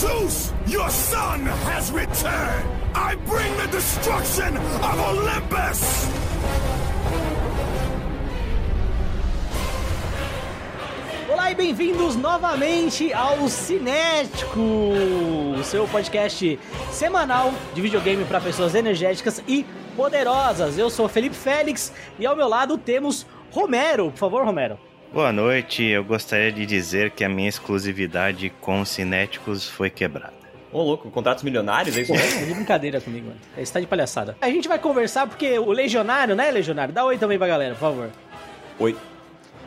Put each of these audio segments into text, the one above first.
Zeus, your son has returned! I bring the destruction of Olympus! Olá e bem-vindos novamente ao Cinético, o seu podcast semanal de videogame para pessoas energéticas e poderosas. Eu sou Felipe Félix e ao meu lado temos Romero. Por favor, Romero. Boa noite, eu gostaria de dizer que a minha exclusividade com os cinéticos foi quebrada. Ô, louco, contratos milionários, é isso mesmo? De brincadeira comigo, mano. Você tá de palhaçada. A gente vai conversar porque o Legionário, né, Legionário? Dá oi também pra galera, por favor. Oi.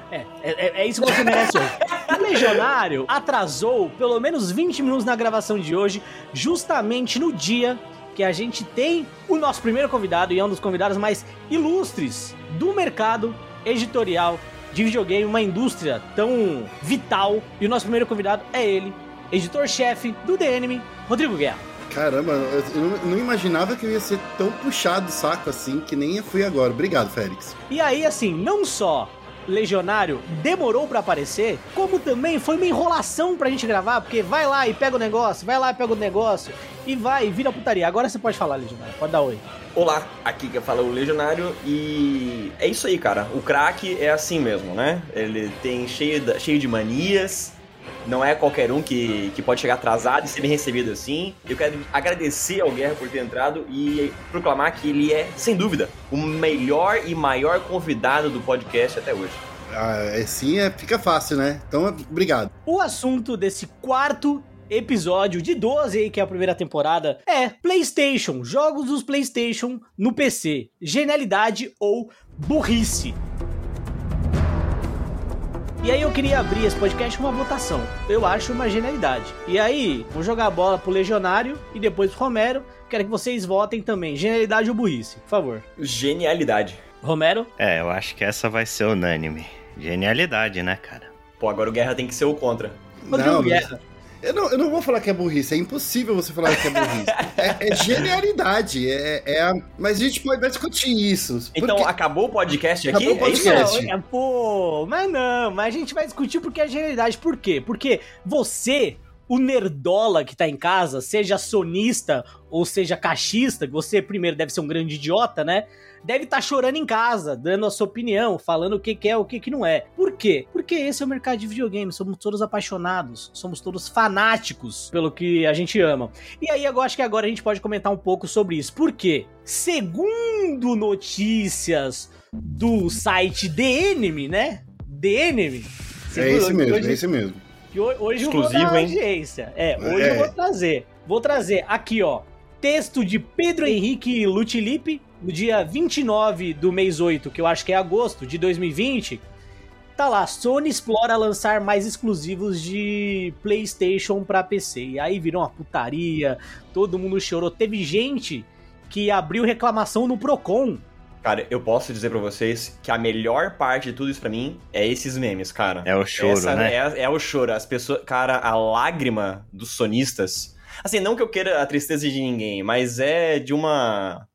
É, é, é isso que você merece hoje. O Legionário atrasou pelo menos 20 minutos na gravação de hoje, justamente no dia que a gente tem o nosso primeiro convidado e é um dos convidados mais ilustres do mercado editorial de videogame, uma indústria tão vital. E o nosso primeiro convidado é ele, editor-chefe do The Enemy, Rodrigo Guerra. Caramba, eu não imaginava que eu ia ser tão puxado o saco assim, que nem eu fui agora. Obrigado, Félix. E aí, assim, não só Legionário demorou para aparecer, como também foi uma enrolação pra gente gravar, porque vai lá e pega o negócio, vai lá e pega o negócio, e vai, vira putaria. Agora você pode falar, Legionário, pode dar oi. Olá, aqui que fala o Legionário e é isso aí, cara. O craque é assim mesmo, né? Ele tem cheio de, cheio de manias, não é qualquer um que, que pode chegar atrasado e ser bem recebido assim. Eu quero agradecer ao Guerra por ter entrado e proclamar que ele é, sem dúvida, o melhor e maior convidado do podcast até hoje. Ah, assim é, fica fácil, né? Então, obrigado. O assunto desse quarto episódio de 12 aí, que é a primeira temporada, é PlayStation, jogos dos PlayStation no PC, genialidade ou burrice. E aí eu queria abrir esse podcast com uma votação. Eu acho uma genialidade. E aí, vou jogar a bola pro Legionário e depois pro Romero. Quero que vocês votem também. Genialidade ou burrice, por favor. Genialidade. Romero? É, eu acho que essa vai ser unânime. Genialidade, né, cara? Pô, agora o Guerra tem que ser o contra. Rodrigo Não, Guerra. Eu não, eu não vou falar que é burrice, é impossível você falar que é burrice. é, é genialidade, é, é a- mas a gente pode vai discutir isso. Então, porque- acabou o podcast aqui? Acabou o É isso? podcast. Não, é, pô, mas não, mas a gente vai discutir porque é genialidade. Por quê? Porque você, o nerdola que tá em casa, seja sonista ou seja cachista, que você primeiro deve ser um grande idiota, né? Deve estar chorando em casa, dando a sua opinião, falando o que, que é, o que, que não é. Por quê? Porque esse é o mercado de videogame, somos todos apaixonados, somos todos fanáticos pelo que a gente ama. E aí eu acho que agora a gente pode comentar um pouco sobre isso. Por quê? Segundo notícias do site The Enemy, né? The Enemy. É esse mesmo, hoje, é esse mesmo. Que ho- hoje eu Exclusivo, vou dar hein? audiência. É, hoje É. eu vou trazer. Vou trazer aqui, ó. Texto de Pedro Henrique Lutilipe, no dia 29 do mês 8, que eu acho que é agosto de 2020. Tá lá, Sony explora lançar mais exclusivos de PlayStation pra PC. E aí virou uma putaria, todo mundo chorou. Teve gente que abriu reclamação no Procon. Cara, eu posso dizer pra vocês que a melhor parte de tudo isso pra mim é esses memes, cara. É o choro, Essa né? É, é o choro. As pessoas. Cara, a lágrima dos sonistas. Assim, não que eu queira a tristeza de ninguém, mas é de uma.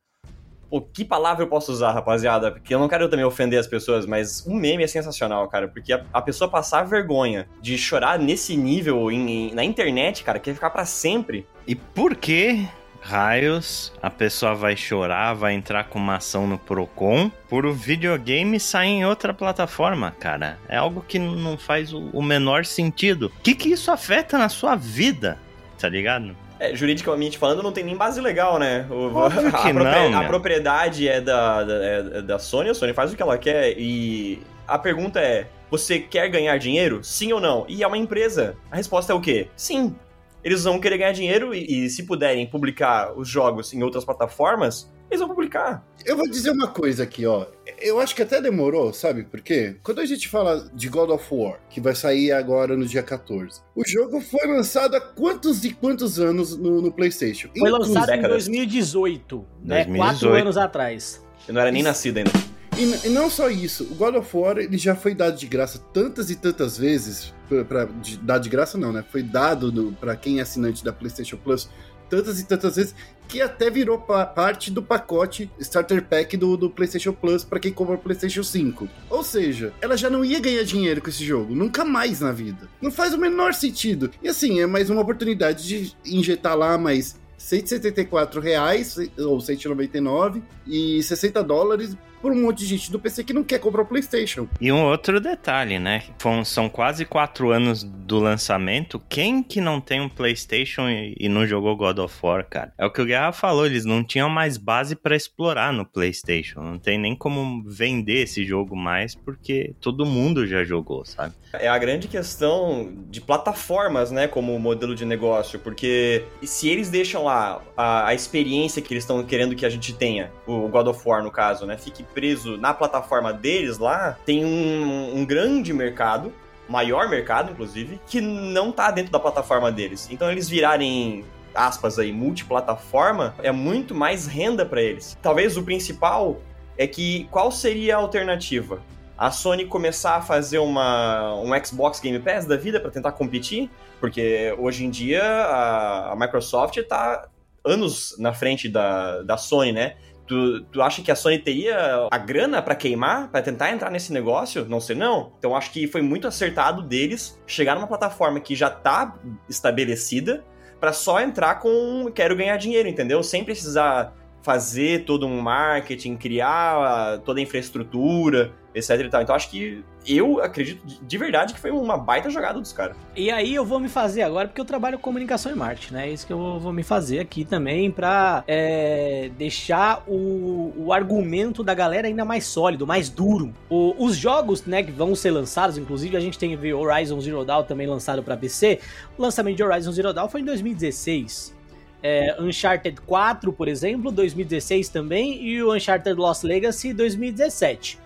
Pô, que palavra eu posso usar, rapaziada? Porque eu não quero também ofender as pessoas, mas um meme é sensacional, cara. Porque a, a pessoa passar vergonha de chorar nesse nível em- em- na internet, cara, quer ficar pra sempre. E por que raios a pessoa vai chorar, vai entrar com uma ação no Procon por o videogame sair em outra plataforma, cara? É algo que não faz o menor sentido. O que, que isso afeta na sua vida? Tá ligado? É, juridicamente falando, não tem nem base legal, né? O- Óbvio que a, não, a meu. propriedade é da, da, é da Sony, a Sony faz o que ela quer e a pergunta é: você quer ganhar dinheiro? Sim ou não? E é uma empresa. A resposta é o quê? Sim. Eles vão querer ganhar dinheiro e, e se puderem publicar os jogos em outras plataformas, eles vão publicar. Eu vou dizer uma coisa aqui, ó. Eu acho que até demorou, sabe por quê? Quando a gente fala de God of War, que vai sair agora no dia 14, o jogo foi lançado há quantos e quantos anos no, no PlayStation? Foi lançado em décadas. 2018, né? 2018. Quatro anos atrás. Eu não era nem nascido ainda. E, e não só isso, o God of War ele já foi dado de graça tantas e tantas vezes, pra, pra- de, dado de graça não, né? Foi dado pra quem é assinante da PlayStation Plus tantas e tantas vezes que até virou pa parte do pacote Starter Pack do, do PlayStation Plus para quem compra o PlayStation 5. Ou seja, ela já não ia ganhar dinheiro com esse jogo, nunca mais na vida. Não faz o menor sentido. E assim, é mais uma oportunidade de injetar lá mais 174 reais ou 199 e 60 dólares por um monte de gente do PC que não quer comprar o PlayStation. E um outro detalhe, né? São quase quatro anos do lançamento. Quem que não tem um PlayStation e não jogou God of War, cara? É o que o Guerra falou, eles não tinham mais base para explorar no PlayStation. Não tem nem como vender esse jogo mais, porque todo mundo já jogou, sabe? É a grande questão de plataformas, né, como modelo de negócio, porque se eles deixam lá a, a experiência que eles estão querendo que a gente tenha, o God of War no caso, né, fique preso na plataforma deles lá, tem um, um grande mercado, maior mercado, inclusive, que não tá dentro da plataforma deles. Então eles virarem aspas aí, multiplataforma, é muito mais renda para eles. Talvez o principal é que qual seria a alternativa? A Sony começar a fazer uma, um Xbox Game Pass da vida para tentar competir? Porque hoje em dia a, a Microsoft está anos na frente da, da Sony, né? Tu, tu acha que a Sony teria a grana para queimar, para tentar entrar nesse negócio? Não sei não. Então acho que foi muito acertado deles chegar numa plataforma que já tá estabelecida para só entrar com quero ganhar dinheiro, entendeu? Sem precisar fazer todo um marketing, criar toda a infraestrutura, etc e tal. Então acho que eu acredito de verdade que foi uma baita jogada dos caras. E aí eu vou me fazer agora, porque eu trabalho com comunicação e marketing, né? É isso que eu vou me fazer aqui também pra é, deixar o, o argumento da galera ainda mais sólido, mais duro. O, os jogos, né, que vão ser lançados, inclusive a gente tem o Horizon Zero Dawn também lançado para PC. O lançamento de Horizon Zero Dawn foi em 2016 é, Uncharted 4, por exemplo, 2016 também, e o Uncharted Lost Legacy 2017.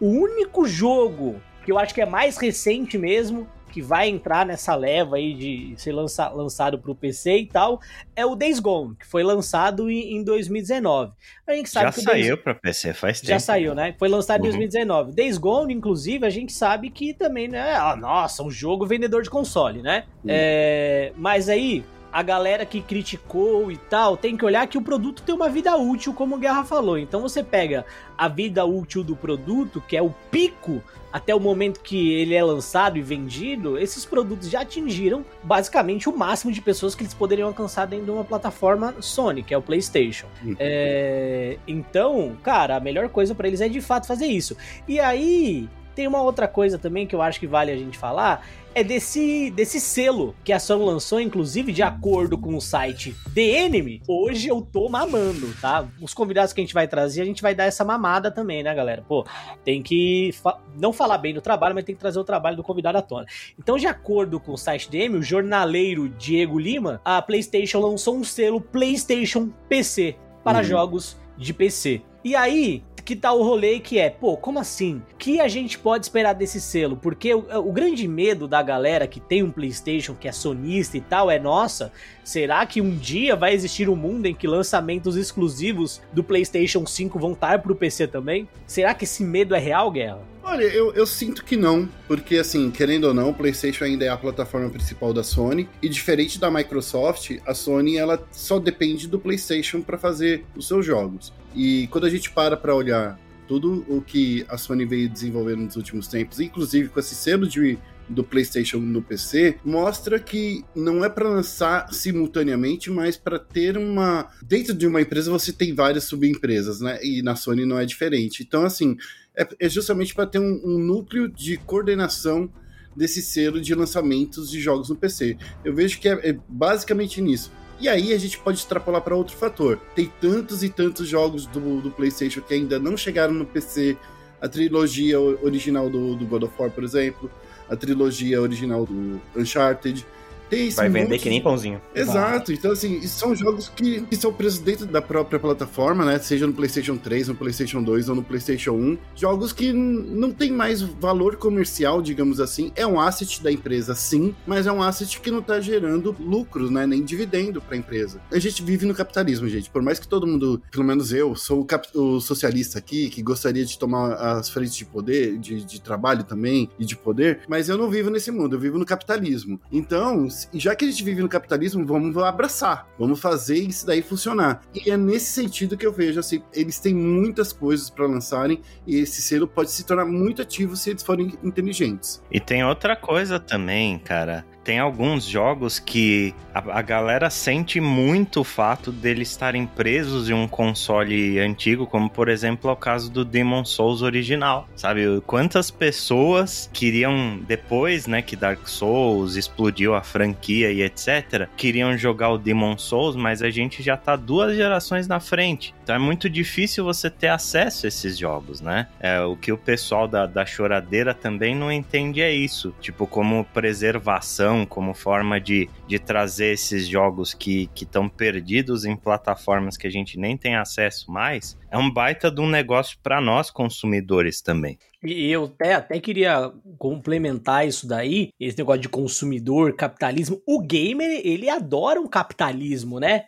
O único jogo que eu acho que é mais recente mesmo, que vai entrar nessa leva aí de ser lança, lançado para o PC e tal, é o Days Gone, que foi lançado em, em 2019. A gente sabe Já que saiu Days... para PC faz tempo. Já saiu, né? Foi lançado em uhum. 2019. Days Gone, inclusive, a gente sabe que também, né? Ah, nossa, um jogo vendedor de console, né? Uhum. É... Mas aí, a galera que criticou e tal, tem que olhar que o produto tem uma vida útil, como o Guerra falou. Então você pega a vida útil do produto, que é o pico até o momento que ele é lançado e vendido, esses produtos já atingiram basicamente o máximo de pessoas que eles poderiam alcançar dentro de uma plataforma Sony, que é o PlayStation. Uhum. É... Então, cara, a melhor coisa para eles é de fato fazer isso. E aí tem uma outra coisa também que eu acho que vale a gente falar, é desse, desse selo que a Sony lançou, inclusive de acordo com o site The Enemy. Hoje eu tô mamando, tá? Os convidados que a gente vai trazer, a gente vai dar essa mamada também, né, galera? Pô, tem que fa não falar bem do trabalho, mas tem que trazer o trabalho do convidado à tona. Então, de acordo com o site The Enemy, o jornaleiro Diego Lima, a PlayStation lançou um selo PlayStation PC para uhum. jogos de PC. E aí, que tá o rolê que é, pô, como assim? que a gente pode esperar desse selo? Porque o, o, grande medo da galera que tem um PlayStation, que é sonista e tal, é nossa, será que um dia vai existir um mundo em que lançamentos exclusivos do PlayStation 5 vão estar pro PC também? Será que esse medo é real, Guerra? Olha, eu, eu sinto que não, porque assim, querendo ou não, o PlayStation ainda é a plataforma principal da Sony, e diferente da Microsoft, a Sony ela só depende do PlayStation para fazer os seus jogos. E quando a gente para para olhar tudo o que a Sony veio desenvolvendo nos últimos tempos, inclusive com esse selo de do PlayStation no PC, mostra que não é para lançar simultaneamente, mas para ter uma dentro de uma empresa você tem várias subempresas, né? E na Sony não é diferente. Então assim, é, é justamente para ter um, um núcleo de coordenação desse selo de lançamentos de jogos no PC. Eu vejo que é, é basicamente nisso. E aí a gente pode extrapolar para outro fator. Tem tantos e tantos jogos do, do PlayStation que ainda não chegaram no PC. A trilogia original do, do God of War, por exemplo. A trilogia original do Uncharted tem Vai vender monte... que nem pãozinho. Exato. Então, assim, são jogos que, que são presos dentro da própria plataforma, né? Seja no PlayStation 3, no PlayStation 2 ou no PlayStation 1. Jogos que não tem mais valor comercial, digamos assim. É um asset da empresa, sim, mas é um asset que não tá gerando lucros, né? Nem dividendo pra empresa. A gente vive no capitalismo, gente. Por mais que todo mundo, pelo menos eu, sou o, cap... o socialista aqui, que gostaria de tomar as frentes de poder, de, de trabalho também e de poder, mas eu não vivo nesse mundo, eu vivo no capitalismo. Então, e já que a gente vive no capitalismo, vamos abraçar, vamos fazer isso daí funcionar. E é nesse sentido que eu vejo, assim, eles têm muitas coisas para lançarem e esse selo pode se tornar muito ativo se eles forem inteligentes. E tem outra coisa também, cara tem alguns jogos que a, a, galera sente muito o fato deles estarem presos em um console antigo, como por exemplo é o caso do Demon Souls original. Sabe, quantas pessoas queriam, depois, né, que Dark Souls explodiu a franquia e etc., queriam jogar o Demon Souls, mas a gente já tá duas gerações na frente. Então é muito difícil você ter acesso a esses jogos, né? É, o que o pessoal da, da choradeira também não entende é isso. Tipo, como preservação como forma de, de trazer esses jogos que estão perdidos em plataformas que a gente nem tem acesso mais, é um baita de um negócio para nós consumidores também. E eu até, até queria complementar isso daí, esse negócio de consumidor, capitalismo. O gamer, ele adora um capitalismo, né?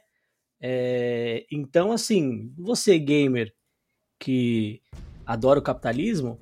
É, então, assim, você gamer que adora o capitalismo,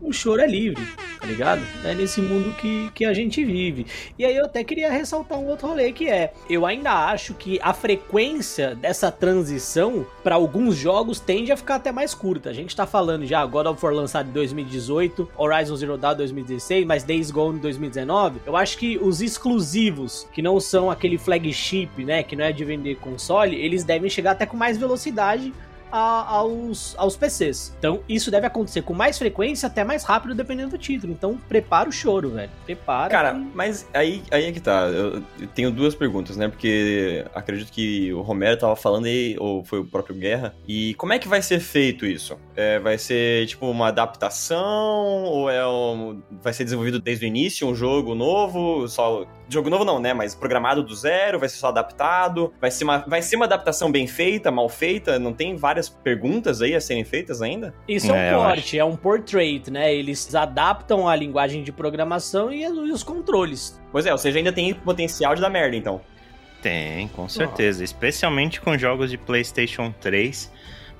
o choro é livre, tá ligado? É nesse mundo que, que a gente vive. E aí eu até queria ressaltar um outro rolê que é, eu ainda acho que a frequência dessa transição para alguns jogos tende a ficar até mais curta. A gente tá falando já God of War lançado em 2018, Horizon Zero Dawn 2016, mas Days Gone em 2019. Eu acho que os exclusivos, que não são aquele flagship, né, que não é de vender console, eles devem chegar até com mais velocidade a, aos, aos PCs. Então, isso deve acontecer com mais frequência, até mais rápido, dependendo do título. Então, prepara o choro, velho. Prepara. Cara, mas aí, aí é que tá. Eu, eu, tenho duas perguntas, né? Porque acredito que o Romero tava falando aí, ou foi o próprio Guerra. E como é que vai ser feito isso? É, vai ser, tipo, uma adaptação? Ou é um, vai ser desenvolvido desde o início um jogo novo? Só. Jogo novo não, né? Mas programado do zero? Vai ser só adaptado? Vai ser uma, vai ser uma adaptação bem feita, mal feita? Não tem várias perguntas aí a serem feitas ainda? Isso é, é um porte, é um portrait, né? Eles adaptam a linguagem de programação e os controles. Pois é, ou seja, ainda tem potencial de dar merda, então. Tem, com certeza. Oh. Especialmente com jogos de PlayStation 3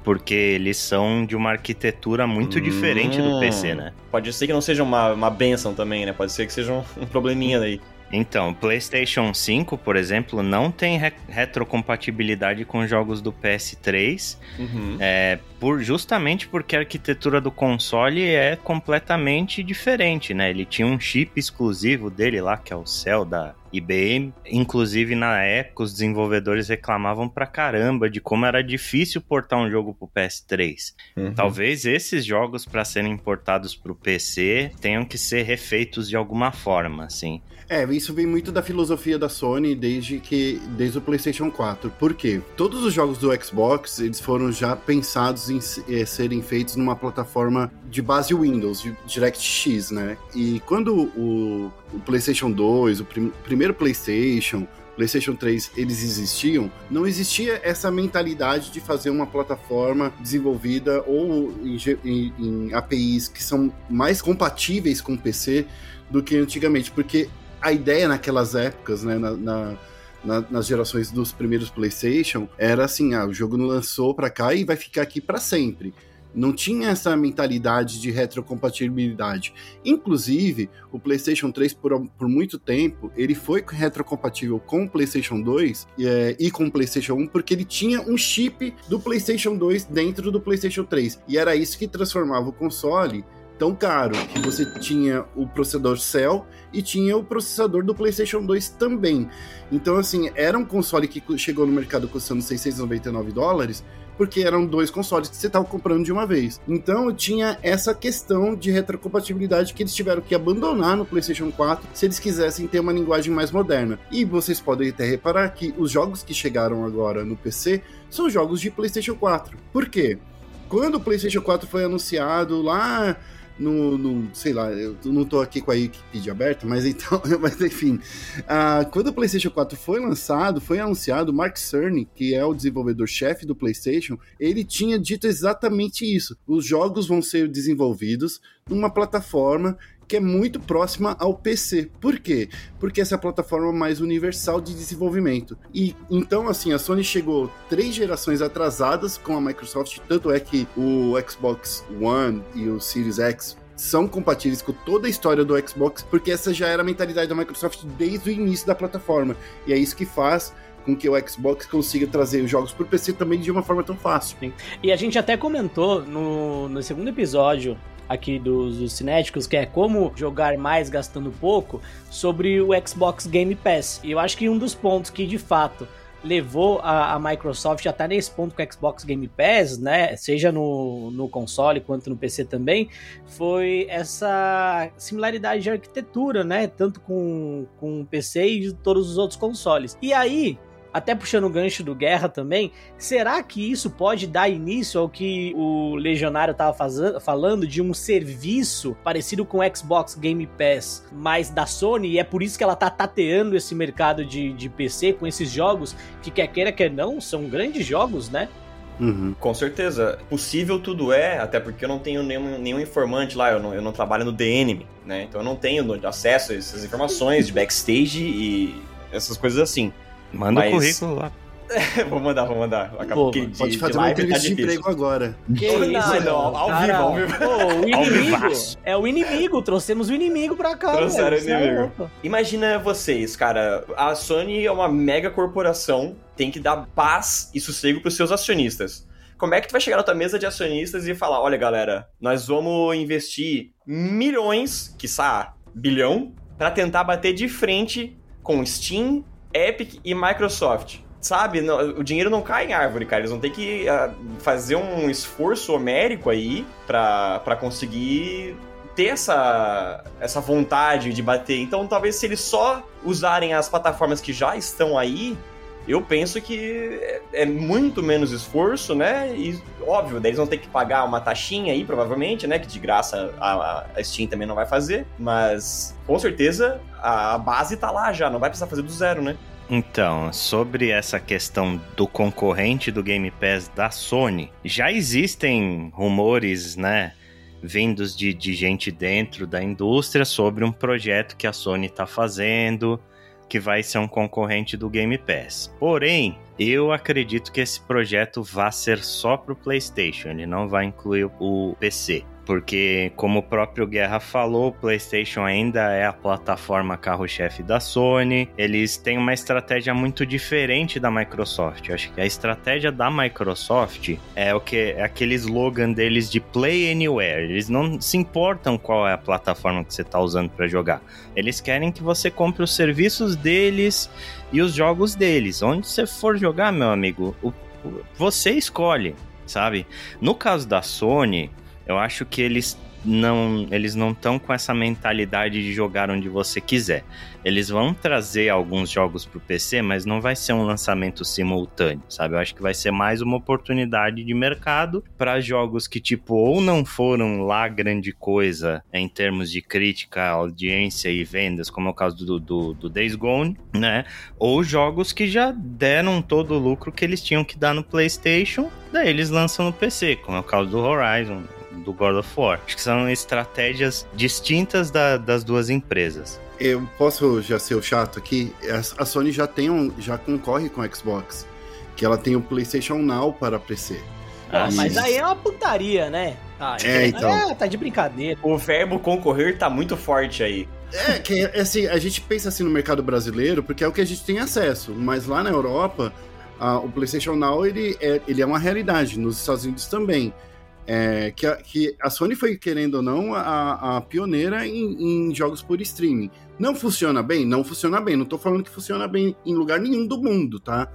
porque eles são de uma arquitetura muito hum, diferente do PC, né? Pode ser que não seja uma, uma benção também, né? Pode ser que seja um, um probleminha aí. Então, o PlayStation 5, por exemplo, não tem re retrocompatibilidade com jogos do PS3, uhum. é, por, justamente porque a arquitetura do console é completamente diferente, né? Ele tinha um chip exclusivo dele lá, que é o Cell da IBM. Inclusive, na época, os desenvolvedores reclamavam pra caramba de como era difícil portar um jogo pro PS3. Uhum. Talvez esses jogos, para serem importados pro PC, tenham que ser refeitos de alguma forma, assim. É, isso vem muito da filosofia da Sony desde que desde o PlayStation 4. Por quê? Todos os jogos do Xbox, eles foram já pensados em é, serem feitos numa plataforma de base Windows, de DirectX, né? E quando o, o PlayStation 2, o prim, primeiro PlayStation, PlayStation 3 eles existiam, não existia essa mentalidade de fazer uma plataforma desenvolvida ou em, em, em APIs que são mais compatíveis com PC do que antigamente, porque a ideia naquelas épocas, né, na, na, na, nas gerações dos primeiros PlayStation, era assim: ah, o jogo não lançou para cá e vai ficar aqui para sempre. Não tinha essa mentalidade de retrocompatibilidade. Inclusive, o PlayStation 3, por, por muito tempo, ele foi retrocompatível com o PlayStation 2 é, e com o PlayStation 1, porque ele tinha um chip do PlayStation 2 dentro do PlayStation 3. E era isso que transformava o console tão caro que você tinha o processador Cell e tinha o processador do PlayStation 2 também. Então, assim, era um console que chegou no mercado custando 699 dólares, porque eram dois consoles que você estava comprando de uma vez. Então, tinha essa questão de retrocompatibilidade que eles tiveram que abandonar no PlayStation 4 se eles quisessem ter uma linguagem mais moderna. E vocês podem até reparar que os jogos que chegaram agora no PC são jogos de PlayStation 4. Por quê? Quando o PlayStation 4 foi anunciado lá no, no, sei lá, eu não tô aqui com a Wikipedia aberta, mas então, mas enfim, uh, quando o PlayStation 4 foi lançado, foi anunciado, Mark Cerny, que é o desenvolvedor-chefe do PlayStation, ele tinha dito exatamente isso. Os jogos vão ser desenvolvidos numa plataforma que é muito próxima ao PC. Por quê? Porque essa é a plataforma mais universal de desenvolvimento. E então, assim, a Sony chegou três gerações atrasadas com a Microsoft, tanto é que o Xbox One e o Series X são compatíveis com toda a história do Xbox, porque essa já era a mentalidade da Microsoft desde o início da plataforma. E é isso que faz com que o Xbox consiga trazer os jogos para o PC também de uma forma tão fácil. E a gente até comentou no, no segundo episódio aqui dos, dos cinéticos, que é como jogar mais gastando pouco, sobre o Xbox Game Pass. E eu acho que um dos pontos que de fato levou a, a Microsoft até nesse ponto com o Xbox Game Pass, né, seja no, no console quanto no PC também, foi essa similaridade de arquitetura, né, tanto com, com o PC e todos os outros consoles. E aí, até puxando o gancho do Guerra também, será que isso pode dar início ao que o Legionário estava falando de um serviço parecido com o Xbox Game Pass, mas da Sony, e é por isso que ela tá tateando esse mercado de, de PC com esses jogos que quer queira, quer não, são grandes jogos, né? Uhum. Com certeza. Possível tudo é, até porque eu não tenho nenhum, nenhum informante lá, eu não, eu não trabalho no DNM, né? Então eu não tenho acesso a essas informações de backstage e essas coisas assim. Manda o currículo lá. vou mandar, vou mandar. Acabou Pô, de, pode fazer de uma tá entrevista tá de emprego agora. Que isso, não, não, ao vivo, ao vivo. Pô, o inimigo, é o inimigo, trouxemos o inimigo pra cá. Trouxeram o inimigo. É Imagina vocês, cara, a Sony é uma mega corporação, tem que dar paz e sossego pros seus acionistas. Como é que tu vai chegar na tua mesa de acionistas e falar, olha galera, nós vamos investir milhões, quiçá bilhão, para tentar bater de frente com Steam, Epic e Microsoft. Sabe, o dinheiro não cai em árvore, cara. Eles vão ter que uh, fazer um esforço homérico aí para conseguir ter essa, essa vontade de bater. Então, talvez se eles só usarem as plataformas que já estão aí, eu penso que é, é muito menos esforço, né? E, óbvio, daí eles vão ter que pagar uma taxinha aí, provavelmente, né? Que de graça a, a Steam também não vai fazer. Mas, com certeza, a base tá lá já, não vai precisar fazer do zero, né? Então, sobre essa questão do concorrente do Game Pass da Sony, já existem rumores, né? Vindos de, de gente dentro da indústria sobre um projeto que a Sony está fazendo, que vai ser um concorrente do Game Pass. Porém, eu acredito que esse projeto vai ser só para o PlayStation, ele não vai incluir o PC porque, como o próprio Guerra falou, o PlayStation ainda é a plataforma carro-chefe da Sony. Eles têm uma estratégia muito diferente da Microsoft. Eu acho que a estratégia da Microsoft é o que é aquele slogan deles de Play Anywhere. Eles não se importam qual é a plataforma que você está usando para jogar. Eles querem que você compre os serviços deles e os jogos deles. Onde você for jogar, meu amigo, você escolhe, sabe? No caso da Sony, eu acho que eles não eles não estão com essa mentalidade de jogar onde você quiser. Eles vão trazer alguns jogos para o PC, mas não vai ser um lançamento simultâneo, sabe? Eu acho que vai ser mais uma oportunidade de mercado para jogos que tipo ou não foram lá grande coisa em termos de crítica, audiência e vendas, como é o caso do, do, do Days Gone, né? Ou jogos que já deram todo o lucro que eles tinham que dar no PlayStation, daí eles lançam no PC, como é o caso do Horizon, do God of War. Acho que são estratégias distintas da, das duas empresas. Eu posso já ser o chato aqui? A Sony já tem um, já concorre com o Xbox, que ela tem o PlayStation Now para PC. Ah, mas aí é uma putaria, né? Ah, é, então. É, tá de brincadeira. O verbo concorrer tá muito forte aí. É, que assim, a gente pensa assim no mercado brasileiro, porque é o que a gente tem acesso, mas lá na Europa, a, o PlayStation Now ele é, ele é uma realidade, nos Estados Unidos também. É, que, a, que, a, Sony foi, querendo ou não, a, a pioneira em, em, jogos por streaming. Não funciona bem? Não funciona bem. Não tô falando que funciona bem em lugar nenhum do mundo, tá?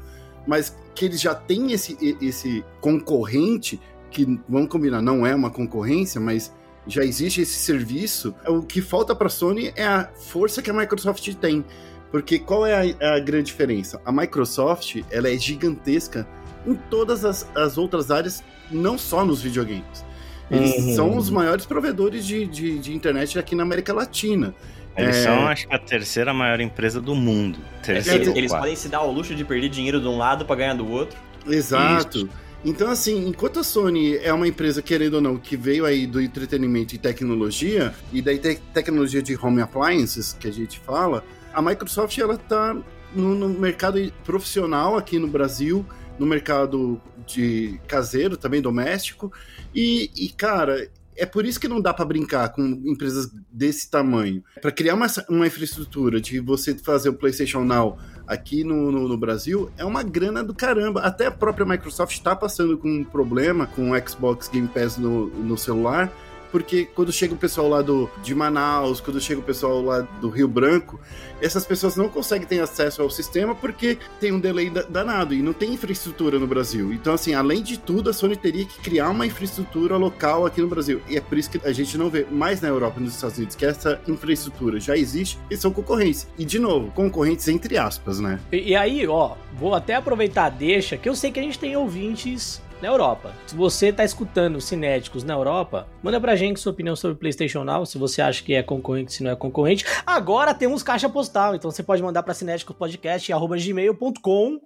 Mas que eles já têm esse, esse concorrente, que, vamos combinar, não é uma concorrência, mas já existe esse serviço. O que falta para a Sony é a força que a Microsoft tem. Porque qual é a, a grande diferença? A Microsoft, ela é gigantesca em todas as, as outras áreas não só nos videogames. Eles uhum. são os maiores provedores de, de, de, internet aqui na América Latina. Eles é... são, acho que, a terceira maior empresa do mundo. Terceiro, eles, eles podem se dar o luxo de perder dinheiro de um lado para ganhar do outro. Exato. Isso. Então, assim, enquanto a Sony é uma empresa, querendo ou não, que veio aí do entretenimento e tecnologia, e da te tecnologia de home appliances, que a gente fala, a Microsoft, ela tá no, no mercado profissional aqui no Brasil, no mercado de caseiro, também doméstico. E, e cara, É por isso que não dá pra brincar com empresas desse tamanho. Pra criar uma, uma infraestrutura de você fazer o PlayStation Now aqui no, no, no Brasil é uma grana do caramba. Até a própria Microsoft está passando com um problema com o Xbox Game Pass no, no celular porque quando chega o pessoal lá do, de Manaus, quando chega o pessoal lá do Rio Branco, essas pessoas não conseguem ter acesso ao sistema porque tem um delay danado e não tem infraestrutura no Brasil. Então, assim, além de tudo, a Sony teria que criar uma infraestrutura local aqui no Brasil. E é por isso que a gente não vê mais na Europa e nos Estados Unidos que essa infraestrutura já existe e são concorrentes. E, de novo, concorrentes entre aspas, né? E, e aí, ó, vou até aproveitar deixa, que eu sei que a gente tem ouvintes na Europa. Se você tá escutando Cinéticos na Europa, manda pra gente sua opinião sobre o PlayStation Now, se você acha que é concorrente, se não é concorrente. Agora temos caixa postal, então você pode mandar pra cinéticospodcast@gmail.com.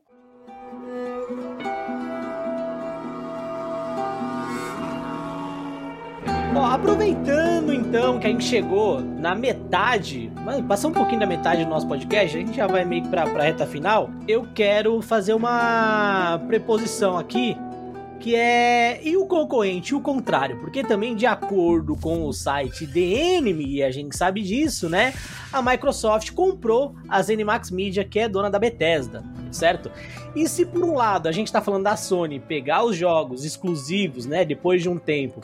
Ó, aproveitando então que a gente chegou na metade, passar um pouquinho da metade do nosso podcast, a gente já vai meio que pra, pra reta final. Eu quero fazer uma preposição aqui que é e o concorrente, o contrário, porque também de acordo com o site The Enemy, e a gente sabe disso, né? A Microsoft comprou a ZeniMax Media, que é dona da Bethesda, certo? E se por um lado a gente tá falando da Sony pegar os jogos exclusivos, né, depois de um tempo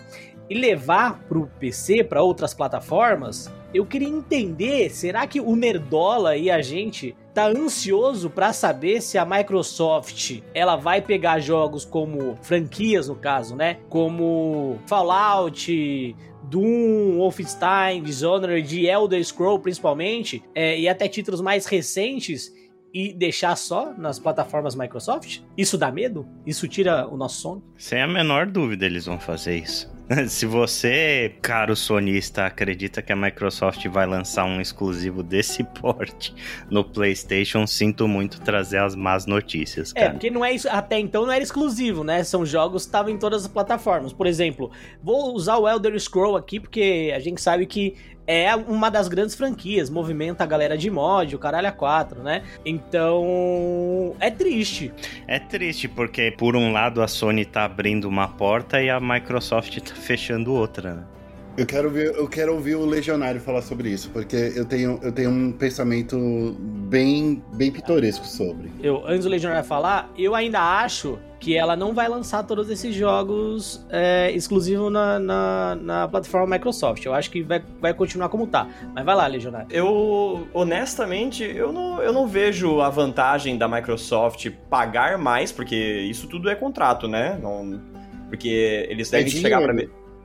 e levar pro PC, para outras plataformas, eu queria entender, será que o Nerdola e a gente tá ansioso para saber se a Microsoft ela vai pegar jogos como franquias no caso, né? Como Fallout, Doom, Wolfenstein, Dishonored, Elder Scroll principalmente, é, e até títulos mais recentes e deixar só nas plataformas Microsoft? Isso dá medo? Isso tira o nosso sono? Sem a menor dúvida eles vão fazer isso. Se você, caro sonista, acredita que a Microsoft vai lançar um exclusivo desse porte no PlayStation, sinto muito trazer as más notícias. É, cara. É, porque não é isso, até então não era exclusivo, né? São jogos que estavam em todas as plataformas. Por exemplo, vou usar o Elder Scroll aqui porque a gente sabe que é uma das grandes franquias, movimenta a galera de mod, o caralho a 4, né? Então, é triste. É triste porque por um lado a Sony tá abrindo uma porta e a Microsoft tá fechando outra, né? Eu quero, ver, eu quero ouvir o Legionário falar sobre isso, porque eu tenho, eu tenho um pensamento bem, bem pitoresco sobre. Eu, antes do Legionário falar, eu ainda acho que ela não vai lançar todos esses jogos é, exclusivos na, na, na, plataforma Microsoft. Eu acho que vai, vai continuar como tá. Mas vai lá, Legionário. Eu, honestamente, eu não, eu não vejo a vantagem da Microsoft pagar mais, porque isso tudo é contrato, né? Não, porque eles devem é chegar pra...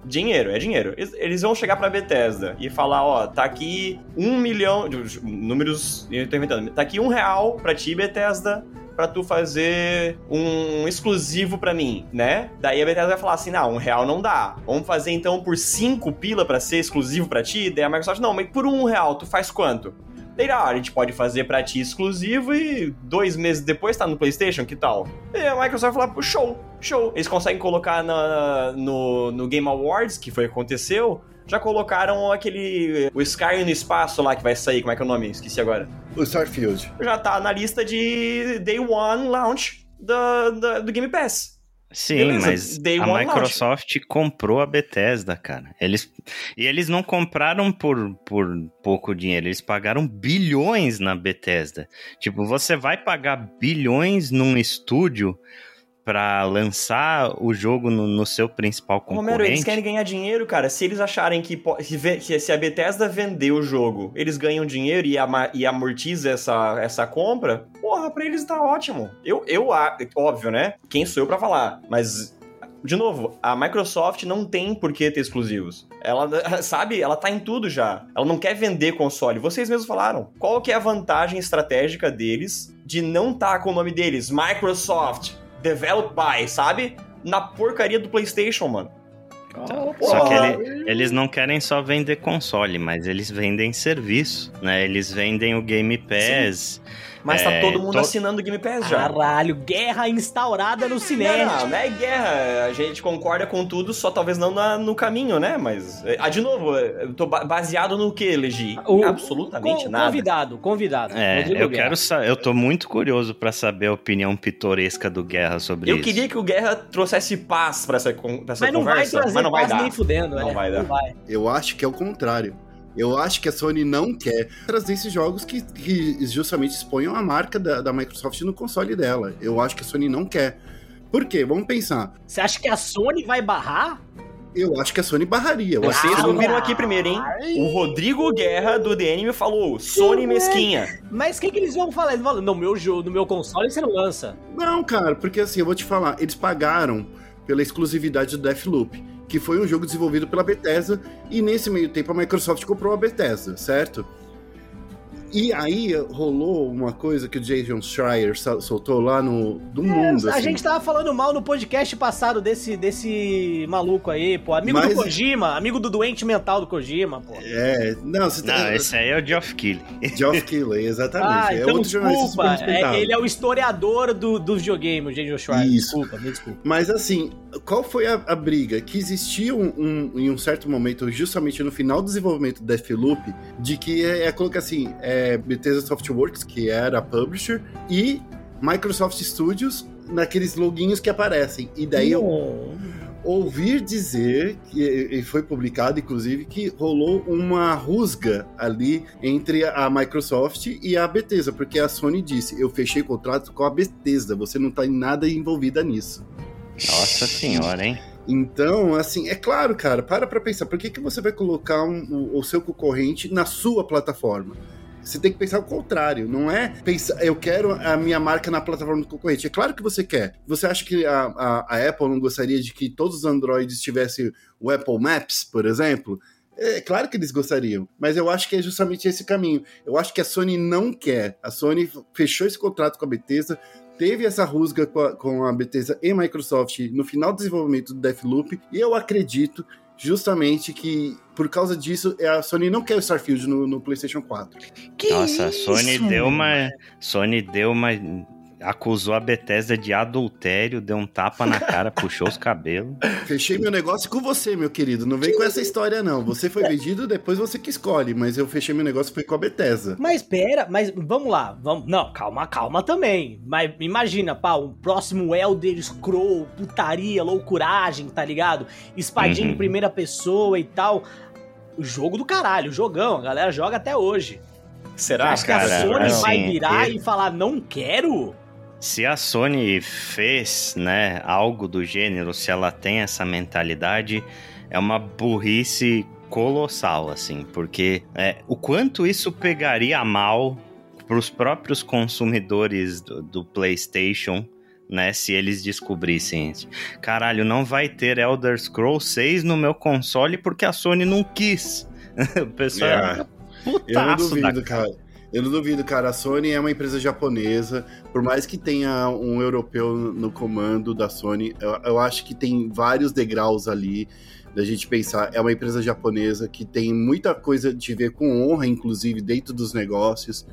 Dinheiro, é dinheiro. Eles vão chegar pra Bethesda e falar, ó, tá aqui um milhão. Números. Eu tô inventando. Tá aqui um real pra ti, Bethesda, pra tu fazer um exclusivo pra mim, né? Daí a Bethesda vai falar assim: não, um real não dá. Vamos fazer então por cinco pila pra ser exclusivo pra ti? Daí a Microsoft, não, mas por um real, tu faz quanto? Daí, ah, a gente pode fazer pra ti exclusivo e dois meses depois tá no PlayStation, que tal? E a Microsoft vai falar, show, show. Eles conseguem colocar na, no, no Game Awards, que foi o que aconteceu, já colocaram aquele. O Sky no espaço lá que vai sair, como é que é o nome? Esqueci agora. O Starfield. Já tá na lista de Day One Launch do, do, do Game Pass. Sim, Beleza, mas a Microsoft launch. comprou a Bethesda, cara. Eles, e eles não compraram por, por pouco dinheiro, eles pagaram bilhões na Bethesda. Tipo, você vai pagar bilhões num estúdio para lançar o jogo no, no, seu principal concorrente. Romero, eles querem ganhar dinheiro, cara. Se eles acharem que, que se a Bethesda vender o jogo, eles ganham dinheiro e, e amortiza essa, essa compra, porra, pra eles tá ótimo. Eu, eu, óbvio, né? Quem sou eu para falar? Mas de novo, a Microsoft não tem por que ter exclusivos. Ela, sabe, ela tá em tudo já. Ela não quer vender console. Vocês mesmos falaram. Qual que é a vantagem estratégica deles de não estar tá com o nome deles? Microsoft developed by, sabe? Na porcaria do PlayStation, mano. Então, só que ele, eles não querem só vender console, mas eles vendem serviço, né? Eles vendem o Game Pass. Sim Mas tá É, todo mundo to- assinando o Game Pass já. Caralho, guerra instaurada no Não, cinema. não, não é guerra. A gente concorda com tudo, só talvez não na- no caminho, né? Mas, ah, de novo, eu tô ba- baseado no que, Legi? O- Absolutamente nada. Convidado, convidado. É, eu Guerra. quero saber, eu tô muito curioso pra saber a opinião pitoresca do Guerra sobre Eu isso. queria que o Guerra trouxesse paz pra essa, pra essa Mas não vai conversa, trazer mas não vai paz dar. nem fudendo, Não é. vai dar. Não vai. Eu acho que é o contrário. Eu acho que a Sony não quer trazer esses jogos que, que justamente exponham a marca da, da Microsoft no console dela. Eu acho que a Sony não quer. Por quê? Vamos pensar. Você acha que a Sony vai barrar? Eu acho que a Sony barraria. Eu acho que Vocês a Sony- ouviram aqui primeiro, hein? O Rodrigo Guerra do DNM falou: Sony mesquinha. Mas o que, que eles vão falar? Eles vão falar, no meu jogo, no meu console você não lança. Não, cara, porque assim, eu vou te falar, eles pagaram pela exclusividade do Deathloop, que foi um jogo desenvolvido pela Bethesda, e nesse meio tempo a Microsoft comprou a Bethesda, certo? E aí rolou uma coisa que o Jason Schreier sol- soltou lá no do mundo. É, a assim. gente tava falando mal no podcast passado desse, desse maluco aí, pô. Amigo Mas- do Kojima, amigo do doente mental do Kojima, pô. É, não, você Não, tem. esse aí é o Geoff Keighley. Geoff Keighley, exatamente. Ah, é então outro desculpa. É, ele é o historiador do, dos videogames, o Jason Schreier. Isso. Desculpa, me desculpa. Mas assim, qual foi a, a briga? Que existia um, um- em um certo momento, justamente no final do desenvolvimento do Deathloop, de que é, é colocar assim, é Bethesda Softworks, que era a publisher, e Microsoft Studios naqueles loginhos que aparecem. E daí eu ouvir dizer, que, e foi publicado inclusive, que rolou uma rusga ali entre a Microsoft e a Bethesda, porque a Sony disse, eu fechei contrato com a Bethesda, você não tá em nada envolvida nisso. Nossa senhora, hein? Então, assim, é claro, cara, para pra pensar, por que, que você vai colocar um- o, o seu concorrente na sua plataforma? Você tem que pensar o contrário, não é pensar, eu quero a minha marca na plataforma do concorrente. É claro que você quer. Você acha que a, a, a Apple não gostaria de que todos os Androids tivessem o Apple Maps, por exemplo? É claro que eles gostariam, mas eu acho que é justamente esse caminho. Eu acho que a Sony não quer. A Sony fechou esse contrato com a Bethesda, teve essa rusga com a, com a Bethesda e Microsoft no final do desenvolvimento do Deathloop, e eu acredito justamente que por causa disso a Sony não quer o Starfield no, no PlayStation 4. Nossa, a Sony deu uma. Sony deu uma. Acusou a Bethesda de adultério, deu um tapa na cara, puxou os cabelos. Fechei meu negócio com você, meu querido. Não vem com essa história, não. Você foi vendido, depois você que escolhe. Mas eu fechei meu negócio foi com a Bethesda. Mas pera, mas vamos lá, vamos. Não, calma, calma também. Mas imagina, pá, o próximo Elder Scroll, putaria, loucuragem, tá ligado? Espadinha Uhum. em primeira pessoa e tal. O jogo do caralho, jogão, a galera joga até hoje. Será, Acho que a cara, Sony assim, vai virar ele- e falar, não quero? Se a Sony fez, né, algo do gênero, se ela tem essa mentalidade, é uma burrice colossal, assim, porque é, o quanto isso pegaria mal para os próprios consumidores do, do PlayStation, né, se eles descobrissem isso. Caralho, não vai ter Elder Scrolls 6 no meu console porque a Sony não quis. o pessoal É. é, Eu não putaço da duvido, cara. Eu não duvido, cara. A Sony é uma empresa japonesa. Por mais que tenha um europeu no comando da Sony, eu, eu acho que tem vários degraus ali da gente pensar. É uma empresa japonesa que tem muita coisa de ver com honra, inclusive, dentro dos negócios.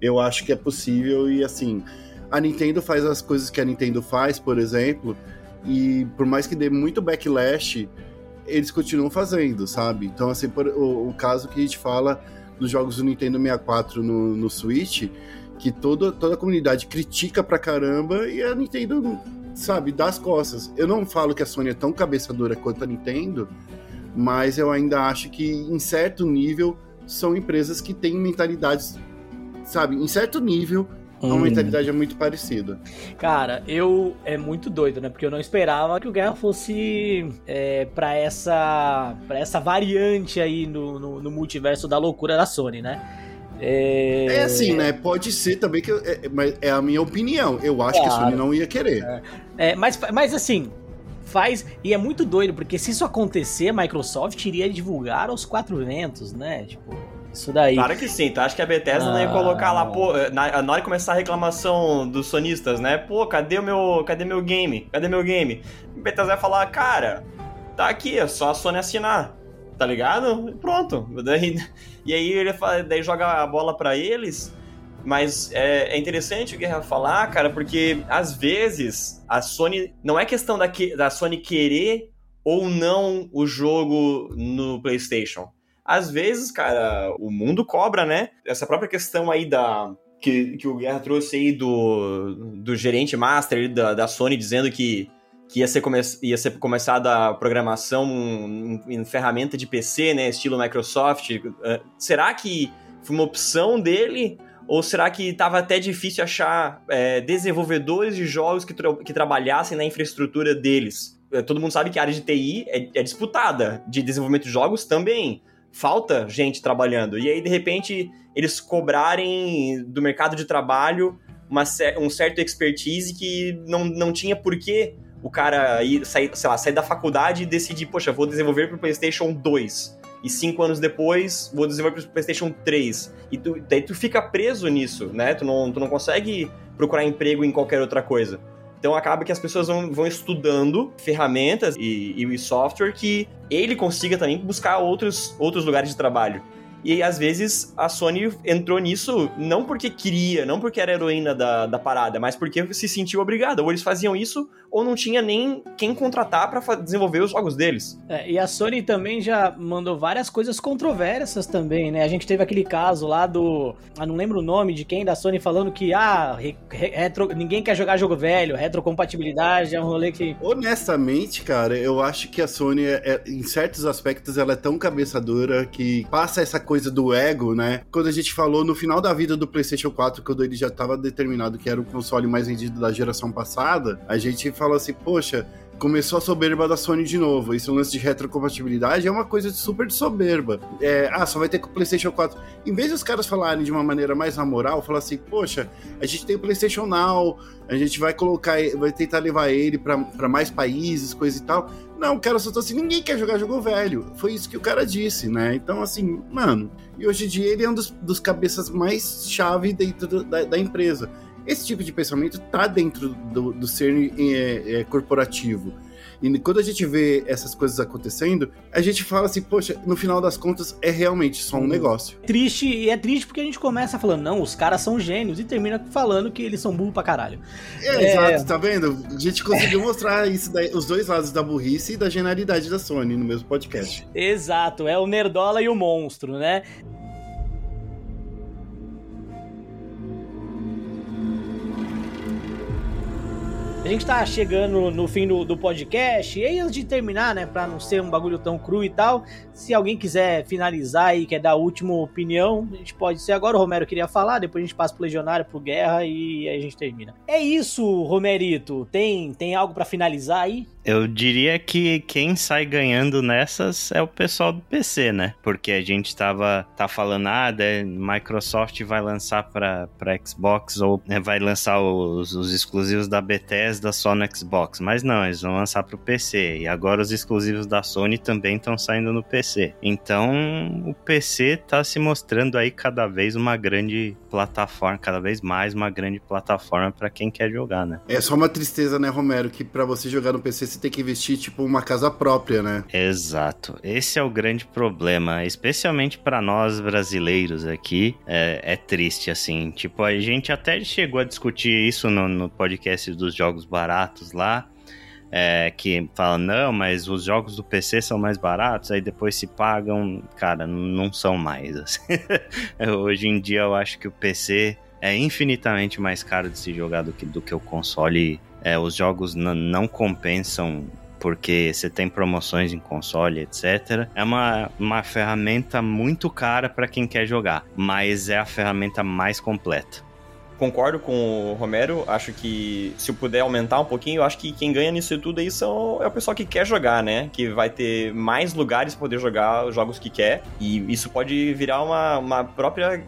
Eu acho que é possível e, assim, a Nintendo faz as coisas que a Nintendo faz, por exemplo, e por mais que dê muito backlash, eles continuam fazendo, sabe? Então, assim, por- o, o caso que a gente fala dos jogos do Nintendo 64 no, no Switch, que toda, toda a comunidade critica pra caramba e a Nintendo, sabe, dá as costas. Eu não falo que a Sony é tão cabeça dura quanto a Nintendo, mas eu ainda acho que, em certo nível, são empresas que têm mentalidades, sabe, em certo nível, a Hum. mentalidade é muito parecida. Cara, eu. É muito doido, né? Porque eu não esperava que o Guerra fosse é, pra essa. para essa variante aí no, no, no multiverso da loucura da Sony, né? É, É assim, né? Pode ser também que. eu- é, mas é a minha opinião. Eu acho que a Claro. Sony não ia querer. É, mas, mas assim, faz. E é muito doido, porque se isso acontecer, a Microsoft iria divulgar aos quatro ventos, né? Tipo, isso daí. Claro que sim, tu acha que a Bethesda não ia Ah. colocar lá, pô, na, na hora de começar a reclamação dos sonistas, né? Pô, cadê o meu, cadê meu game? Cadê meu game? A Bethesda vai falar, cara, tá aqui, é só a Sony assinar, tá ligado? E Pronto. Daí, e aí ele fa- daí joga a bola pra eles, Mas é, é, interessante o Guerra falar, cara, porque às vezes a Sony. Não é questão da, que, da Sony querer ou não o jogo no PlayStation. Às vezes, cara, o mundo cobra, né? Essa própria questão aí da. Que, que o Guerra trouxe aí do, do gerente master da, da Sony dizendo que que ia ser, come ia ser começada a programação em, em, ferramenta de PC, né, estilo Microsoft. Uh, será que foi uma opção dele? Ou será que estava até difícil achar é, desenvolvedores de jogos que, tra que trabalhassem na infraestrutura deles? É, todo mundo sabe que a área de TI é, é disputada, de desenvolvimento de jogos também. Falta gente trabalhando. E aí, de repente, eles cobrarem do mercado de trabalho uma, um certo expertise que não, não tinha porquê o cara ir, sair, sei lá, sair da faculdade e decidir, poxa, vou desenvolver para o PlayStation 2. E cinco anos depois, vou desenvolver para o PlayStation 3. E tu, daí tu fica preso nisso, né? Tu não, tu não consegue procurar emprego em qualquer outra coisa. Então acaba que as pessoas vão, vão estudando ferramentas e, e software que ele consiga também buscar outros, outros lugares de trabalho. E às vezes a Sony entrou nisso não porque queria, não porque era heroína da, da parada, mas porque se sentiu obrigada. Ou eles faziam isso, ou não tinha nem quem contratar para desenvolver os jogos deles. É, e a Sony também já mandou várias coisas controversas também, né? A gente teve aquele caso lá do. Ah, não lembro o nome de quem da Sony falando que, ah, retro, ninguém quer jogar jogo velho, retrocompatibilidade é um rolê que. Honestamente, cara, eu acho que a Sony, é, é, em certos aspectos, ela é tão cabeça dura que passa essa coisa do ego, né? Quando a gente falou no final da vida do PlayStation 4, quando ele já estava determinado que era o console mais vendido da geração passada, a gente falou assim, poxa, começou a soberba da Sony de novo. Esse lance de retrocompatibilidade é uma coisa super de soberba. É, ah, só vai ter com o PlayStation 4. Em vez dos caras falarem de uma maneira mais na moral, falar assim, poxa, a gente tem o PlayStation Now, a gente vai colocar, vai tentar levar ele para mais países, coisa e tal. Não, cara só tá assim, ninguém quer jogar jogo velho. Foi isso que o cara disse, né? Então, assim, mano. E hoje em dia ele é um dos, dos cabeças mais chave dentro do, da, da empresa. Esse tipo de pensamento está dentro do, do ser é, é, corporativo. E quando a gente vê essas coisas acontecendo, a gente fala assim, poxa, no final das contas é realmente só um uhum. negócio. Triste, e é triste porque a gente começa falando, não, os caras são gênios, e termina falando que eles são burros pra caralho. É, é... exato, tá vendo? A gente conseguiu mostrar isso daí, os dois lados da burrice e da genialidade da Sony no mesmo podcast. Exato, é o Nerdola e o monstro, né? Gente tá chegando no fim do, do podcast, e antes de terminar, né, pra não ser um bagulho tão cru e tal, se alguém quiser finalizar e quer dar a última opinião, a gente pode ser agora. O Romero queria falar, depois a gente passa pro Legionário, pro Guerra e aí a gente termina. É isso, Romerito. Tem, tem algo para finalizar aí? Eu diria que quem sai ganhando nessas é o pessoal do PC, né? Porque a gente tava tá falando, ah, Microsoft vai lançar para Xbox ou né, vai lançar os, os exclusivos da Bethesda só no Xbox. Mas não, eles vão lançar pro PC. E agora os exclusivos da Sony também estão saindo no PC. Então o PC tá se mostrando aí cada vez uma grande plataforma, cada vez mais uma grande plataforma para quem quer jogar, né? É só uma tristeza, né, Romero, que para você jogar no PC você tem que investir tipo uma casa própria, né? Exato. Esse é o grande problema, especialmente para nós brasileiros aqui. É, é, triste, assim. Tipo, a gente até chegou a discutir isso no, no podcast dos jogos baratos lá. É, que fala, não, mas os jogos do PC são mais baratos, aí depois se pagam. Cara, não são mais. Assim. Hoje em dia eu acho que o PC é infinitamente mais caro de se jogar do que, do que o console é, os jogos não compensam porque você tem promoções em console, etc. É uma, uma ferramenta muito cara para quem quer jogar, mas é a ferramenta mais completa. Concordo com o Romero, acho que se eu puder aumentar um pouquinho, eu acho que quem ganha nisso tudo aí são, é o pessoal que quer jogar, né? Que vai ter mais lugares para poder jogar os jogos que quer, e isso pode virar uma, uma própria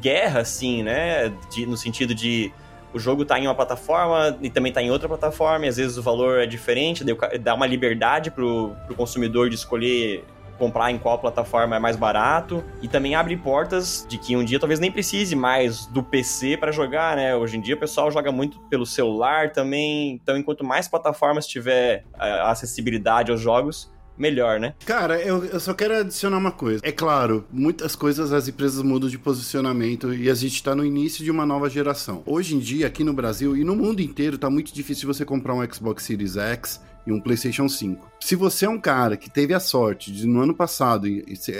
guerra, assim, né? De, no sentido de o jogo tá em uma plataforma e também tá em outra plataforma, e às vezes o valor é diferente, dá uma liberdade pro, pro consumidor de escolher comprar em qual plataforma é mais barato e também abre portas de que um dia talvez nem precise mais do PC para jogar, né? Hoje em dia o pessoal joga muito pelo celular também, então enquanto mais plataformas tiver a acessibilidade aos jogos, melhor, né? Cara, eu, eu só quero adicionar uma coisa. É claro, muitas coisas as empresas mudam de posicionamento e a gente tá no início de uma nova geração. Hoje em dia, aqui no Brasil e no mundo inteiro, tá muito difícil você comprar um Xbox Series X e um PlayStation 5. Se você é um cara que teve a sorte de no ano passado,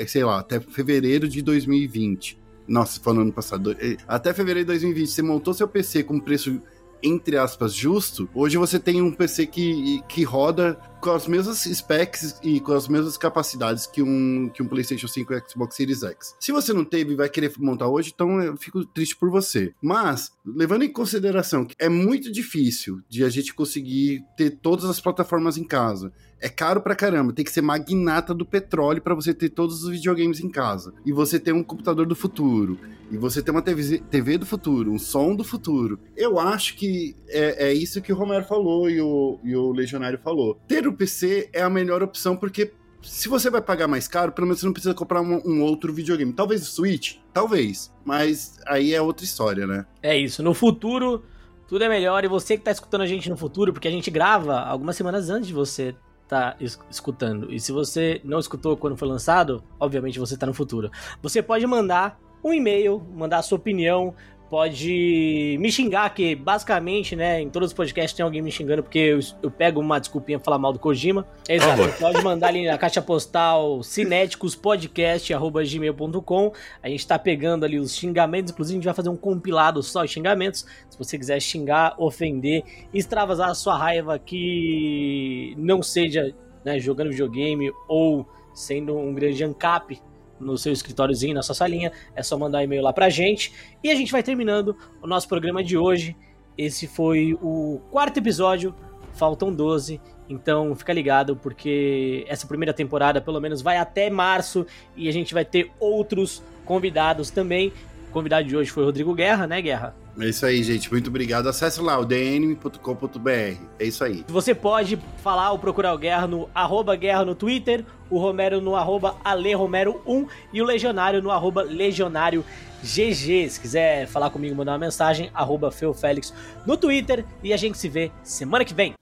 sei lá, até fevereiro de 2020, nossa, falando ano passado, eh, até fevereiro de 2020, você montou seu PC com preço entre aspas, justo, hoje você tem um PC que, que roda com as mesmas specs e com as mesmas capacidades que um, que um PlayStation 5 e Xbox Series X. Se você não teve e vai querer montar hoje, então eu fico triste por você. Mas, levando em consideração que é muito difícil de a gente conseguir ter todas as plataformas em casa, é caro pra caramba, tem que ser magnata do petróleo para você ter todos os videogames em casa. E você ter um computador do futuro, e você ter uma TV, TV do futuro, um som do futuro. Eu acho que é, é isso que o Romero falou e o, e o Legionário falou. Ter o PC é a melhor opção porque se você vai pagar mais caro, pelo menos você não precisa comprar um, um, outro videogame. Talvez o Switch, talvez. Mas aí é outra história, né? É isso. No futuro, tudo é melhor. E você que tá escutando a gente no futuro, porque a gente grava algumas semanas antes de você tá escutando. E se você não escutou quando foi lançado, obviamente você tá no futuro. Você pode mandar um e-mail, mandar a sua opinião, pode me xingar, que basicamente, né, em todos os podcasts tem alguém me xingando porque eu, eu pego uma desculpinha pra falar mal do Kojima. Exato, oh, pode mandar ali na caixa postal cinéticospodcast.gmail.com. A gente tá pegando ali os xingamentos, inclusive a gente vai fazer um compilado só de xingamentos. Se você quiser xingar, ofender, extravasar a sua raiva que não seja né, jogando videogame ou sendo um grande ancap no seu escritóriozinho, na sua salinha, é só mandar e-mail lá pra gente. E a gente vai terminando o nosso programa de hoje. Esse foi o quarto episódio, faltam 12. Então fica ligado, porque essa primeira temporada pelo menos vai até março e a gente vai ter outros convidados também. Convidado de hoje foi o Rodrigo Guerra, né, Guerra? É isso aí, gente. Muito obrigado. Acesse lá o dnm.com.br. É isso aí. Você pode falar ou procurar o Guerra no arroba Guerra no Twitter, o Romero no arroba AleRomero1 e o Legionário no arroba Legionário GG. Se quiser falar comigo, mandar uma mensagem, arroba FeuFélix no Twitter. E a gente se vê semana que vem.